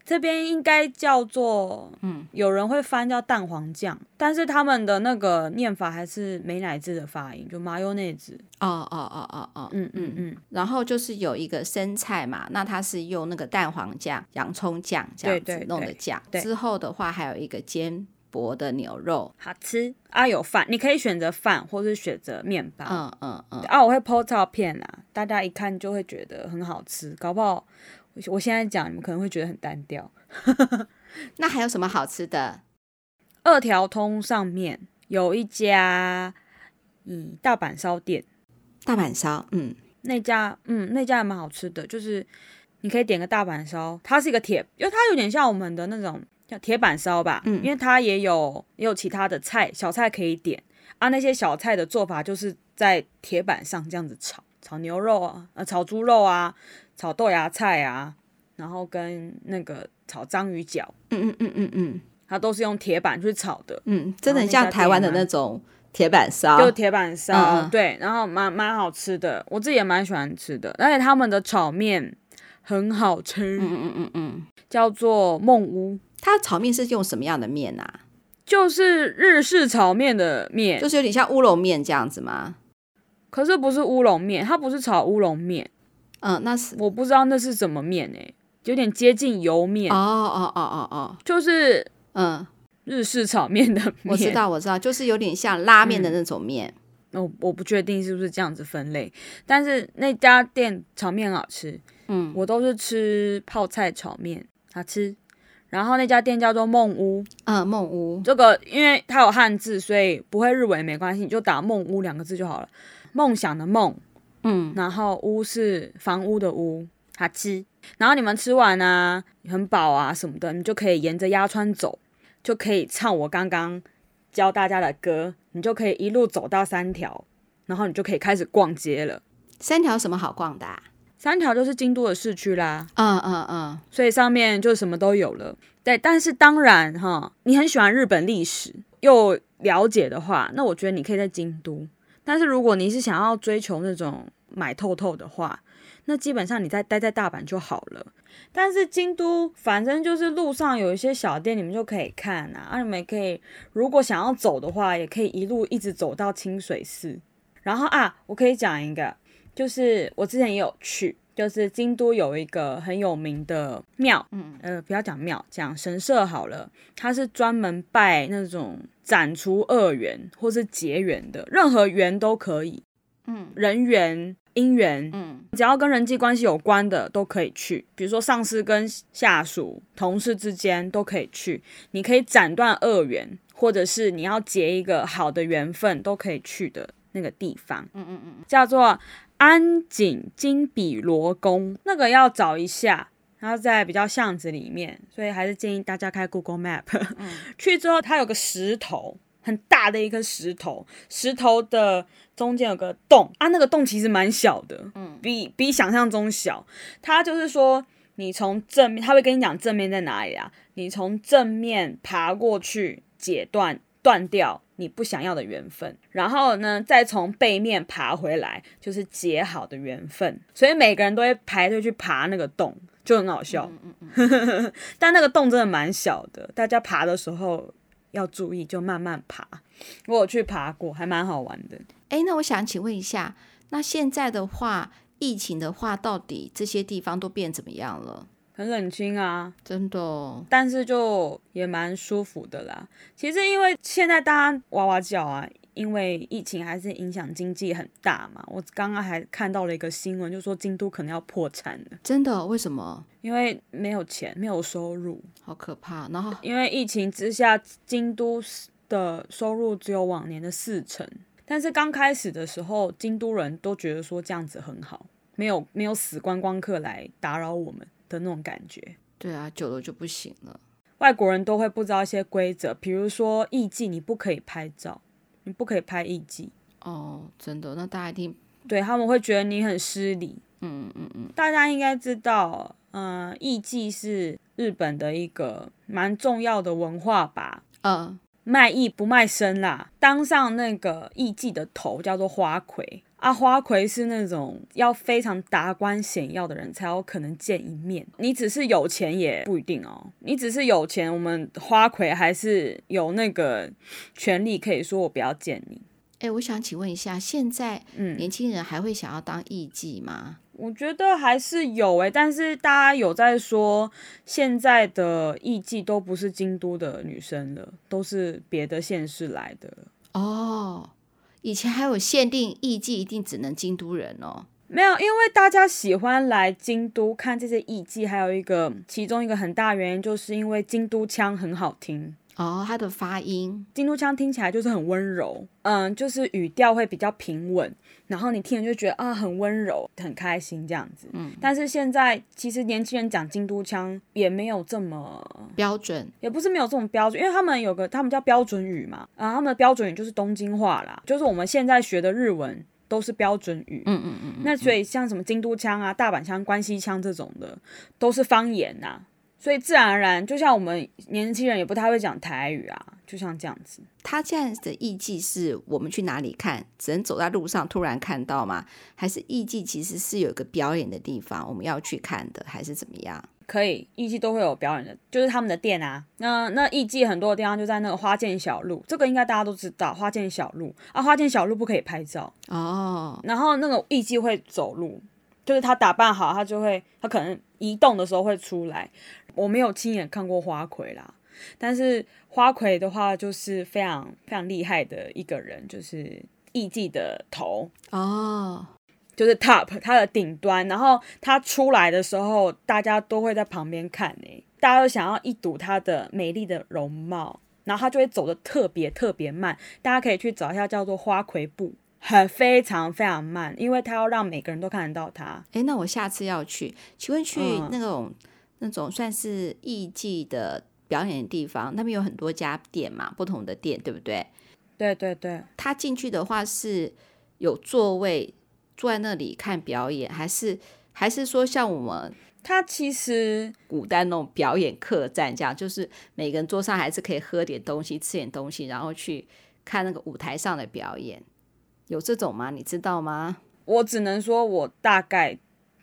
这边应该叫做，嗯，有人会翻叫蛋黄酱，但是他们的那个念法还是美乃滋的发音，就麻油内滋。哦哦哦哦哦，嗯嗯嗯。然后就是有一个生菜嘛，那它是用那个蛋黄酱、洋葱酱这样子弄的酱。之后的话还有一个煎薄的牛肉，好吃啊！有饭，你可以选择饭，或是选择面包。嗯嗯嗯。啊，我会 po 照片啊，大家一看就会觉得很好吃，搞不好。我现在讲，你们可能会觉得很单调。(laughs) 那还有什么好吃的？二条通上面有一家，嗯，大阪烧店。大阪烧，嗯，那家，嗯，那家还蛮好吃的。就是你可以点个大阪烧，它是一个铁，因为它有点像我们的那种叫铁板烧吧。嗯，因为它也有也有其他的菜，小菜可以点啊。那些小菜的做法就是在铁板上这样子炒，炒牛肉啊，呃，炒猪肉啊。炒豆芽菜啊，然后跟那个炒章鱼脚，嗯嗯嗯嗯嗯，它都是用铁板去炒的，嗯，真的很像台湾的那种铁板烧，就铁板烧，嗯、对，然后蛮蛮好吃的，我自己也蛮喜欢吃的，而且他们的炒面很好吃，嗯嗯嗯嗯，叫做梦屋，它炒面是用什么样的面啊？就是日式炒面的面，就是有点像乌龙面这样子吗？可是不是乌龙面，它不是炒乌龙面。嗯，那是。我不知道那是什么面诶、欸，有点接近油面。哦哦哦哦哦，就是嗯。日式炒面的面，我知道我知道，就是有点像拉面的那种面。我、嗯、我不确定是不是这样子分类，但是那家店炒面好吃，嗯，我都是吃泡菜炒面好吃。然后那家店叫做梦屋，嗯，梦屋。这个因为它有汉字，所以不会日文也没关系，你就打梦屋两个字就好了，梦想的梦。嗯，然后屋是房屋的屋，哈吃。然后你们吃完啊，很饱啊什么的，你就可以沿着鸭川走，就可以唱我刚刚教大家的歌，你就可以一路走到三条，然后你就可以开始逛街了。三条有什么好逛的啊？三条就是京都的市区啦。嗯嗯嗯，所以上面就什么都有了。对，但是当然哈，你很喜欢日本历史又了解的话，那我觉得你可以在京都。但是如果你是想要追求那种买透透的话，那基本上你再待在大阪就好了。但是京都反正就是路上有一些小店，你们就可以看啊。啊，你们可以如果想要走的话，也可以一路一直走到清水寺。然后啊，我可以讲一个，就是我之前也有去，就是京都有一个很有名的庙，嗯，呃，不要讲庙，讲神社好了。它是专门拜那种斩除恶缘或是结缘的，任何缘都可以，嗯，人缘。姻缘，嗯，只要跟人际关系有关的都可以去，比如说上司跟下属、同事之间都可以去。你可以斩断恶缘，或者是你要结一个好的缘分，都可以去的那个地方。嗯嗯嗯，叫做安井金比罗宫，那个要找一下，然后在比较巷子里面，所以还是建议大家开 Google Map。嗯，(laughs) 去之后，它有个石头。很大的一颗石头，石头的中间有个洞啊，那个洞其实蛮小的，嗯，比比想象中小。它就是说，你从正面，他会跟你讲正面在哪里啊？你从正面爬过去，解断断掉你不想要的缘分，然后呢，再从背面爬回来，就是结好的缘分。所以每个人都会排队去爬那个洞，就很好笑。嗯嗯嗯 (laughs) 但那个洞真的蛮小的，大家爬的时候。要注意，就慢慢爬。我有去爬过，还蛮好玩的。哎，那我想请问一下，那现在的话，疫情的话，到底这些地方都变怎么样了？很冷清啊，真的。但是就也蛮舒服的啦。其实因为现在大家哇哇叫啊。因为疫情还是影响经济很大嘛，我刚刚还看到了一个新闻，就说京都可能要破产了。真的？为什么？因为没有钱，没有收入，好可怕。然后因为疫情之下，京都的收入只有往年的四成。但是刚开始的时候，京都人都觉得说这样子很好，没有没有死观光客来打扰我们的那种感觉。对啊，久了就不行了。外国人都会不知道一些规则，比如说艺妓你不可以拍照。你不可以拍艺妓哦，真的？那大家一定对他们会觉得你很失礼。嗯嗯嗯，大家应该知道，嗯、呃，艺妓是日本的一个蛮重要的文化吧？嗯，卖艺不卖身啦，当上那个艺妓的头叫做花魁。啊，花魁是那种要非常达官显要的人才有可能见一面。你只是有钱也不一定哦。你只是有钱，我们花魁还是有那个权利可以说我不要见你。哎，我想请问一下，现在嗯，年轻人还会想要当艺妓吗？我觉得还是有哎，但是大家有在说，现在的艺妓都不是京都的女生了，都是别的县市来的哦。以前还有限定艺妓一定只能京都人哦，没有，因为大家喜欢来京都看这些艺妓，还有一个其中一个很大原因就是因为京都腔很好听。哦，它的发音，京都腔听起来就是很温柔，嗯，就是语调会比较平稳，然后你听了就觉得啊很温柔，很开心这样子。嗯，但是现在其实年轻人讲京都腔也没有这么标准，也不是没有这种标准，因为他们有个他们叫标准语嘛，啊，他们的标准语就是东京话啦，就是我们现在学的日文都是标准语。嗯嗯嗯，嗯。那所以像什么京都腔啊、大阪腔、关西腔这种的，都是方言呐。所以自然而然，就像我们年轻人也不太会讲台语啊，就像这样子。他这样的艺妓是我们去哪里看？只能走在路上突然看到吗？还是艺妓其实是有一个表演的地方我们要去看的，还是怎么样？可以，艺伎都会有表演的，就是他们的店啊。那那艺伎很多的地方就在那个花见小路，这个应该大家都知道。花见小路啊，花见小路不可以拍照哦。然后那个艺伎会走路，就是他打扮好，他就会，他可能移动的时候会出来。我没有亲眼看过花魁啦，但是花魁的话就是非常非常厉害的一个人，就是艺妓的头哦，就是 top 它的顶端，然后他出来的时候，大家都会在旁边看诶，大家都想要一睹他的美丽的容貌，然后他就会走的特别特别慢，大家可以去找一下叫做花魁步，很非常非常慢，因为他要让每个人都看得到他。诶，那我下次要去，请问去那种。嗯那种算是艺伎的表演的地方，那边有很多家店嘛，不同的店，对不对？对对对。他进去的话是有座位，坐在那里看表演，还是还是说像我们他其实古代那种表演客栈这样，就是每个人桌上还是可以喝点东西、吃点东西，然后去看那个舞台上的表演，有这种吗？你知道吗？我只能说我大概。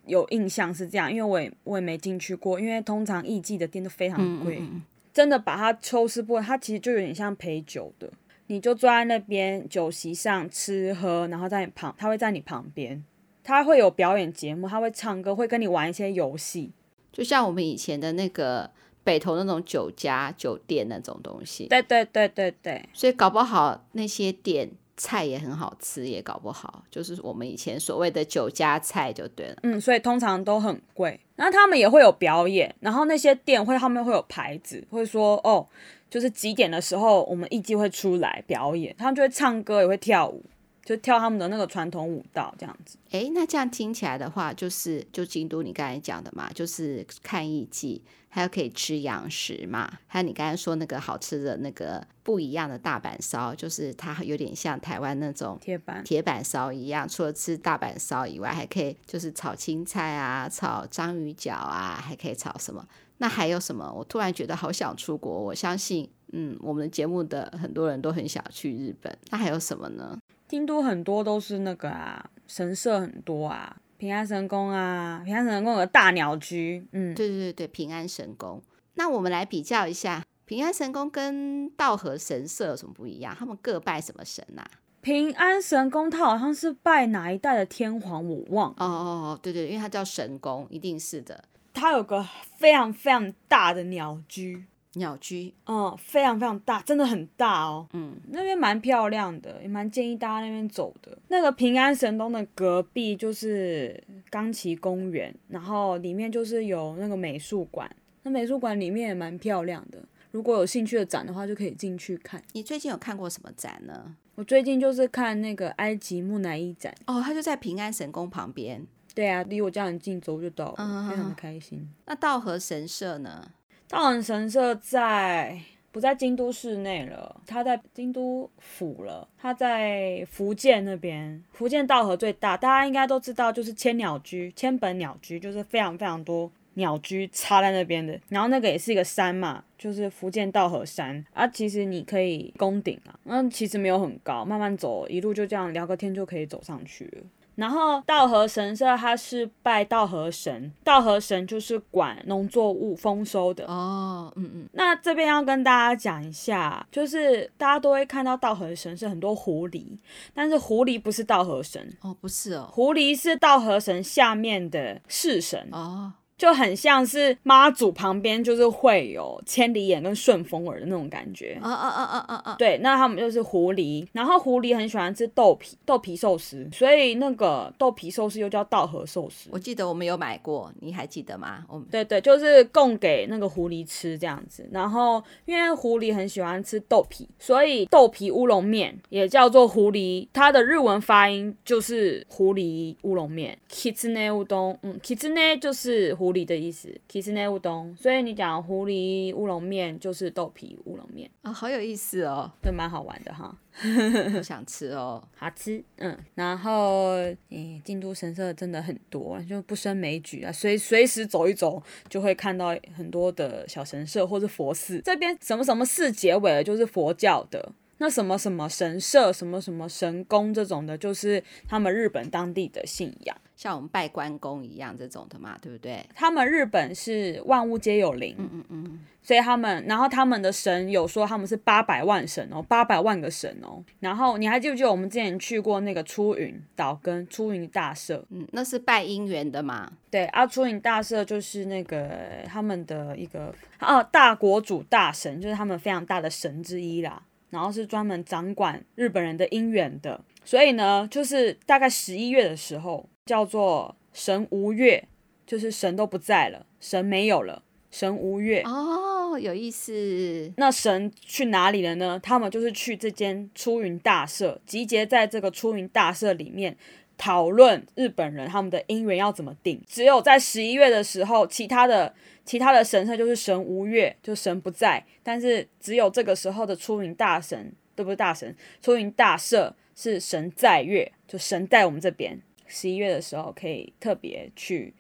有印象是这样，因为我也我也没进去过，因为通常艺妓的店都非常贵，嗯嗯嗯，真的把它抽丝剥，它其实就有点像陪酒的，你就坐在那边酒席上吃喝，然后在你旁，他会在你旁边，他会有表演节目，他会唱歌，会跟你玩一些游戏，就像我们以前的那个北投那种酒家酒店那种东西，对对对对对，所以搞不好那些店。菜也很好吃，也搞不好，就是我们以前所谓的酒家菜就对了。嗯，所以通常都很贵。然后他们也会有表演，然后那些店会他们会有牌子，会说哦，就是几点的时候我们艺伎会出来表演，他们就会唱歌也会跳舞，就跳他们的那个传统舞蹈这样子。诶，那这样听起来的话，就是就京都你刚才讲的嘛，就是看艺伎。还有可以吃洋食嘛？还有你刚才说那个好吃的那个不一样的大阪烧，就是它有点像台湾那种铁板铁板烧一样。除了吃大阪烧以外，还可以就是炒青菜啊，炒章鱼脚啊，还可以炒什么？那还有什么？我突然觉得好想出国。我相信，嗯，我们的节目的很多人都很想去日本。那还有什么呢？京都很多都是那个啊，神社很多啊。平安神宫啊，平安神宫有个大鸟居，嗯，对对对，平安神宫。那我们来比较一下，平安神宫跟道和神社有什么不一样？他们各拜什么神啊？平安神宫，它好像是拜哪一代的天皇，我忘了。哦哦哦，对对，因为它叫神宫，一定是的。它有个非常非常大的鸟居。鸟居，嗯，非常非常大，真的很大哦。嗯，那边蛮漂亮的，也蛮建议大家那边走的。那个平安神宫的隔壁就是冈崎公园，然后里面就是有那个美术馆，那美术馆里面也蛮漂亮的。如果有兴趣的展的话，就可以进去看。你最近有看过什么展呢？我最近就是看那个埃及木乃伊展。哦，它就在平安神宫旁边。对啊，离我家很近，走就到，嗯，非常的开心。那稻荷神社呢？稻荷神社在不在京都市内了？它在京都府了。它在福建那边，福建道河最大，大家应该都知道，就是千鸟居、千本鸟居，就是非常非常多鸟居插在那边的。然后那个也是一个山嘛，就是福建道河山啊。其实你可以攻顶啊，那其实没有很高，慢慢走，一路就这样聊个天就可以走上去了。然后稻荷神社，它是拜稻荷神，稻荷神就是管农作物丰收的哦。嗯嗯。那这边要跟大家讲一下，就是大家都会看到稻荷神是很多狐狸，但是狐狸不是稻荷神哦，不是哦，狐狸是稻荷神下面的式神哦。就很像是妈祖旁边就是会有千里眼跟顺风耳的那种感觉啊啊啊啊啊啊！对，那他们就是狐狸，然后狐狸很喜欢吃豆皮，豆皮寿司，所以那个豆皮寿司又叫稻荷寿司。我记得我们有买过，你还记得吗？我们对对，就是供给那个狐狸吃这样子。然后因为狐狸很喜欢吃豆皮，所以豆皮乌龙面也叫做狐狸，它的日文发音就是狐狸乌龙面。Kitsune 乌冬，嗯，Kitsune 就是狐。狐狸的意思，其实呢乌冬，所以你讲狐狸乌龙面就是豆皮乌龙面。啊，好有意思哦，对，蛮好玩的哈，(laughs) 好想吃哦，好吃，嗯，然后诶，京都神社真的很多，就不胜枚举啊，随随时走一走就会看到很多的小神社或是佛寺，这边什么什么寺结尾的就是佛教的，那什么什么神社、什么什么神宫这种的，就是他们日本当地的信仰。像我们拜关公一样这种的嘛，对不对？他们日本是万物皆有灵，嗯嗯嗯，所以他们，然后他们的神有说他们是八百万神哦，八百万个神哦。然后你还记不记得我们之前去过那个出云岛跟出云大社？嗯，那是拜姻缘的嘛？对啊，出云大社就是那个他们的一个哦大国主大神，就是他们非常大的神之一啦。然后是专门掌管日本人的姻缘的，所以呢，就是大概十一月的时候。叫做神无月，就是神都不在了，神没有了，神无月。哦，有意思。那神去哪里了呢？他们就是去这间出云大社，集结在这个出云大社里面，讨论日本人他们的姻缘要怎么定。只有在十一月的时候，其他的其他的神社就是神无月，就神不在。但是只有这个时候的出云大神，对不对？大神出云大社是神在月，就神在我们这边。十一月的时候可以特别去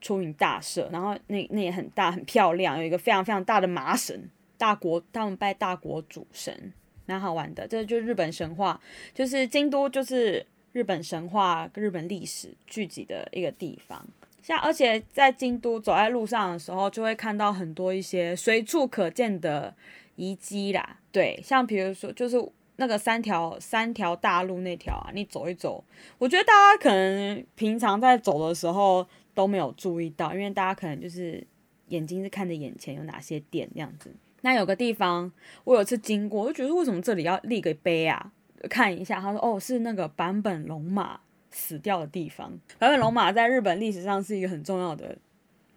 出云大社，然后那那也很大很漂亮，有一个非常非常大的麻神大国，他们拜大国主神，蛮好玩的。这就是日本神话，就是京都就是日本神话、日本历史聚集的一个地方。像而且在京都走在路上的时候，就会看到很多一些随处可见的遗迹啦。对，像比如说就是那个三条三条大路那条啊，你走一走，我觉得大家可能平常在走的时候都没有注意到，因为大家可能就是眼睛是看着眼前有哪些点这样子。那有个地方，我有次经过，我就觉得为什么这里要立个碑啊？看一下，他说哦，是那个坂本龙马死掉的地方。坂本龙马在日本历史上是一个很重要的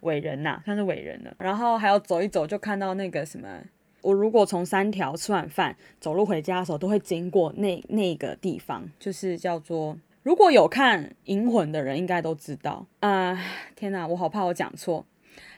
伟人呐、啊，算是伟人了。然后还有走一走，就看到那个什么，我如果从三条吃完饭走路回家的时候，都会经过那那个地方，就是叫做，如果有看《银魂》的人应该都知道。啊、天哪，我好怕我讲错。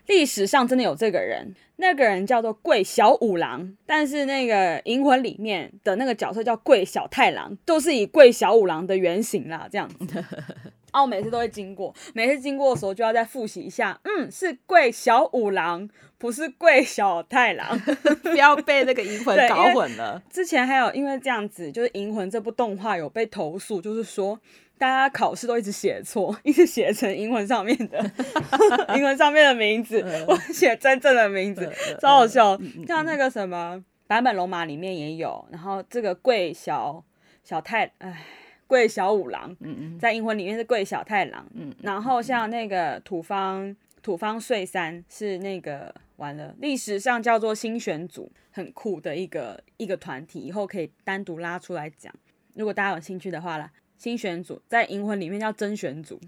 历史上真的有这个人，那个人叫做桂小五郎，但是那个《银魂》里面的那个角色叫桂小太郎，都是以桂小五郎的原型啦，这样子。(laughs) 啊，我每次都会经过，每次经过的时候就要再复习一下，嗯，是桂小五郎，不是桂小太郎，(laughs) 不要被那个《银魂 (laughs)》搞混了。之前还有因为这样子，就是《银魂》这部动画有被投诉，就是说。大家考试都一直写错，(laughs) 一直写成英文上面的 (laughs) 英文上面的名字，我写真正的名字，超好笑。像那个什么版本龙马里面也有，然后这个桂小小太，哎，桂小五郎，在英文里面是桂小太郎，然后像那个土方土方岁三是那个完了，历史上叫做新选组，很酷的一个一个团体，以后可以单独拉出来讲，如果大家有兴趣的话啦。新选组在银魂里面叫真选组，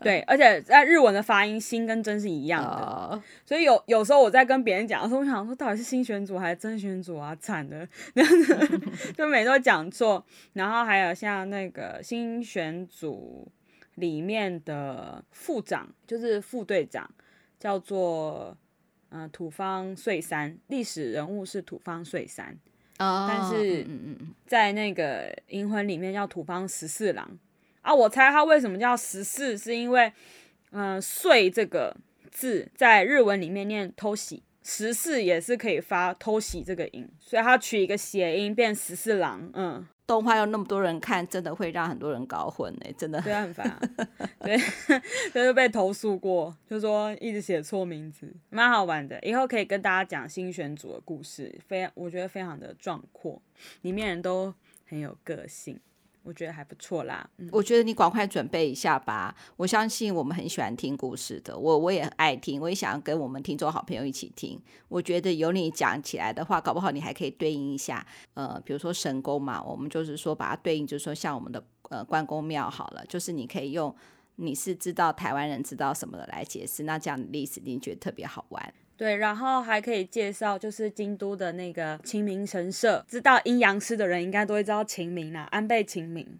对，而且在日文的发音“新”跟“真”是一样的，所以有有时候我在跟别人讲的时候，我想说到底是新选组还是真选组啊？惨的，(laughs) (laughs) 就每次都讲错。然后还有像那个新选组里面的副长，就是副队长，叫做嗯、呃、土方岁三，历史人物是土方岁三。但是，在那个《银魂》里面叫土方十四郎。啊，我猜他为什么叫十四，是因为，嗯、呃，岁这个字在日文里面念偷袭，十四也是可以发偷袭这个音，所以他取一个谐音变十四郎，嗯。动画要那么多人看，真的会让很多人搞混哎，真的。对啊，很烦啊。(laughs) 对，(laughs) 就是被投诉过，就说一直写错名字，蛮好玩的。以后可以跟大家讲新选组的故事，非我觉得非常的壮阔，里面人都很有个性。我觉得还不错啦，嗯，我觉得你赶快准备一下吧。我相信我们很喜欢听故事的，我我也爱听，我也想跟我们听众好朋友一起听。我觉得有你讲起来的话，搞不好你还可以对应一下，呃，比如说神宫嘛，我们就是说把它对应，就是说像我们的呃关公庙好了，就是你可以用你是知道台湾人知道什么的来解释，那这样的历史你觉得特别好玩。对，然后还可以介绍，就是京都的那个晴明神社。知道阴阳师的人应该都会知道晴明啦，安倍晴明，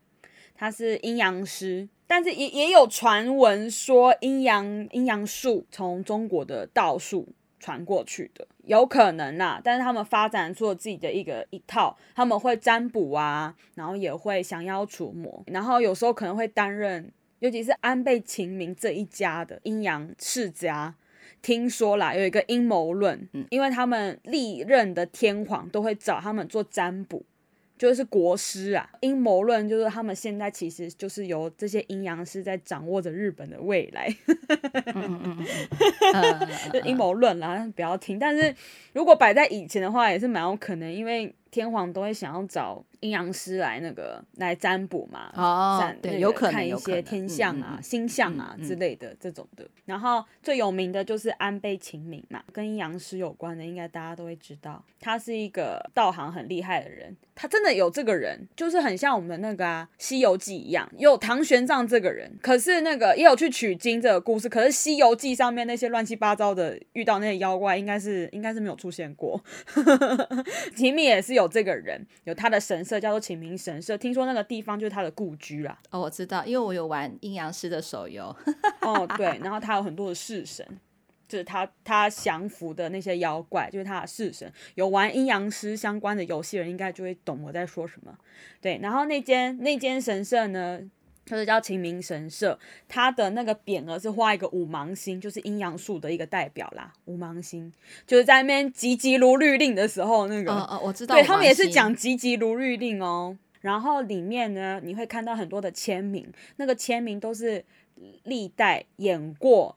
他是阴阳师。但是也也有传闻说阴阳阴阳术从中国的道术传过去的，有可能啦。但是他们发展出了自己的一个一套，他们会占卜啊，然后也会降妖除魔，然后有时候可能会担任，尤其是安倍晴明这一家的阴阳世家。听说啦，有一个阴谋论，因为他们历任的天皇都会找他们做占卜，就是国师啊。阴谋论就是他们现在其实就是由这些阴阳师在掌握着日本的未来，就阴谋论啦，不要听。但是如果摆在以前的话，也是蛮有可能，因为天皇都会想要找。阴阳师来那个来占卜嘛，哦，对，有可能看一些天象啊、星象啊之类的这种的。然后最有名的就是安倍晴明嘛，跟阴阳师有关的，应该大家都会知道。他是一个道行很厉害的人，他真的有这个人，就是很像我们的那个啊《西游记》一样，有唐玄奘这个人。可是那个也有去取经这个故事，可是《西游记》上面那些乱七八糟的遇到那些妖怪，应该是应该是没有出现过。晴明也是有这个人，有他的神。社叫做秦明神社，听说那个地方就是他的故居啦。哦，我知道，因为我有玩阴阳师的手游。(laughs) 哦，对，然后他有很多的式神，就是他他降服的那些妖怪，就是他的式神。有玩阴阳师相关的游戏人，应该就会懂我在说什么。对，然后那间那间神社呢？就是叫晴明神社，它的那个匾额是画一个五芒星，就是阴阳术的一个代表啦。五芒星就是在那边急急如律令的时候，那个，哦哦，我知道。对，他们也是讲急急如律令哦。然后里面呢，你会看到很多的签名，那个签名都是历代演过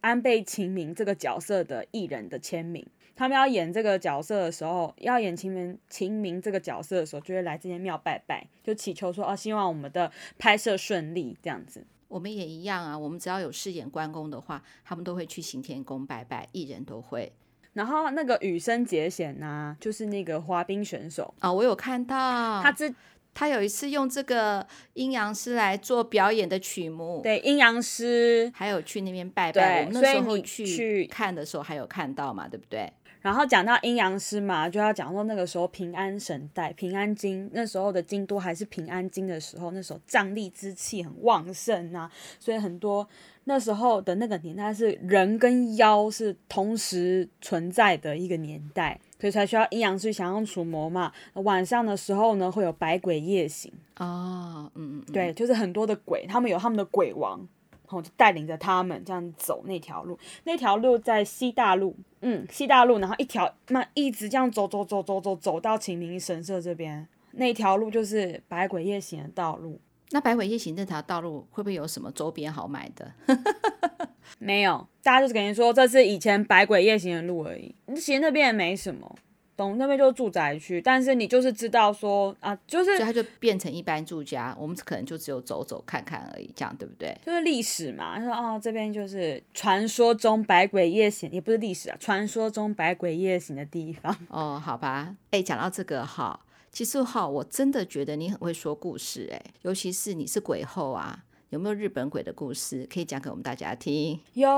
安倍晴明这个角色的艺人的签名。他们要演这个角色的时候，要演晴明晴明这个角色的时候，就会来这间庙拜拜，就祈求说哦，希望我们的拍摄顺利这样子。我们也一样啊，我们只要有饰演关公的话，他们都会去行天宫拜拜，艺人都会。然后那个羽生结弦呐，就是那个滑冰选手啊、哦，我有看到他这他有一次用这个阴阳师来做表演的曲目，对，阴阳师还有去那边拜拜，对，我们那时候去看的时候还有看到嘛，对不对？然后讲到阴阳师嘛，就要讲说那个时候平安神代、平安京，那时候的京都还是平安京的时候，那时候瘴疠之气很旺盛啊，所以很多那时候的那个年代是人跟妖是同时存在的一个年代，所以才需要阴阳师想要除魔嘛。晚上的时候呢，会有百鬼夜行啊，嗯嗯，对，就是很多的鬼，他们有他们的鬼王。然后就带领着他们这样走那条路，那条路在西大路，嗯，西大路，然后一条那一直这样走走走走走走到秦明神社这边，那条路就是百鬼夜行的道路。那百鬼夜行这条道路会不会有什么周边好买的？(laughs) 没有，大家就是跟你说这是以前百鬼夜行的路而已。其实那边也没什么。东那边就是住宅区，但是你就是知道说啊，就是它就变成一般住家，我们可能就只有走走看看而已，这样对不对？就是历史嘛，他说哦，这边就是传说中百鬼夜行，也不是历史啊，传说中百鬼夜行的地方。(laughs) 哦，好吧，哎，讲到这个哈，其实哈，我真的觉得你很会说故事，哎，尤其是你是鬼后啊，有没有日本鬼的故事可以讲给我们大家听？有。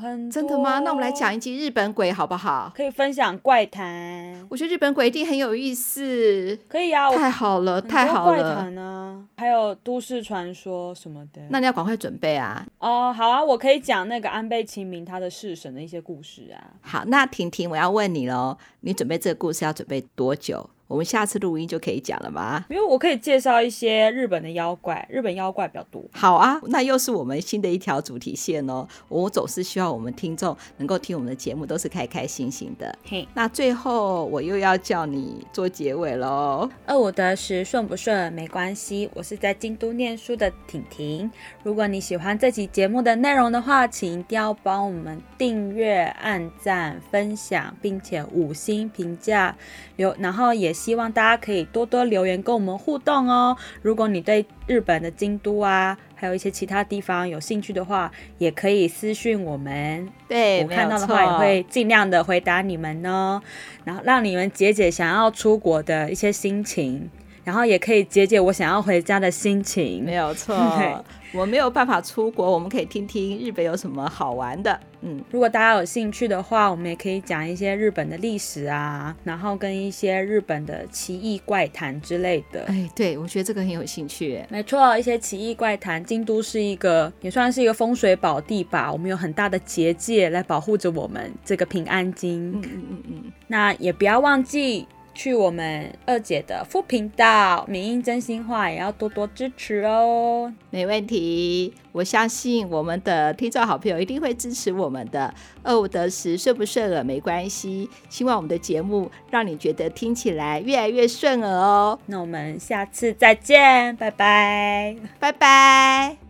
很真的吗？那我们来讲一集日本鬼好不好？可以分享怪谈。我觉得日本鬼一定很有意思。可以啊，太好了，太好了。怪谈呢，还有都市传说什么的。那你要赶快准备啊！哦，好啊，我可以讲那个安倍晴明他的式神的一些故事啊。好，那婷婷，我要问你喽，你准备这个故事要准备多久？我们下次录音就可以讲了吗？因为我可以介绍一些日本的妖怪，日本妖怪比较多。好啊，那又是我们新的一条主题线哦。我总是希望我们听众能够听我们的节目都是开开心心的。嘿，那最后我又要叫你做结尾喽。二五得十顺不顺没关系，我是在京都念书的婷婷。如果你喜欢这期节目的内容的话，请一定要帮我们订阅、按赞、分享，并且五星评价留，然后也。希望大家可以多多留言跟我们互动哦。如果你对日本的京都啊，还有一些其他地方有兴趣的话，也可以私讯我们。对，我看到的话也会尽量的回答你们哦。然后让你们解解想要出国的一些心情，然后也可以解解我想要回家的心情。没有错。(laughs) 我没有办法出国，我们可以听听日本有什么好玩的。嗯，如果大家有兴趣的话，我们也可以讲一些日本的历史啊，然后跟一些日本的奇异怪谈之类的。哎，对，我觉得这个很有兴趣。没错，一些奇异怪谈。京都是一个也算是一个风水宝地吧，我们有很大的结界来保护着我们这个平安京。嗯嗯嗯嗯。那也不要忘记。去我们二姐的副频道“明音真心话”也要多多支持哦。没问题，我相信我们的听众好朋友一定会支持我们的。二五得十，顺不顺耳没关系。希望我们的节目让你觉得听起来越来越顺耳哦。那我们下次再见，拜拜，拜拜。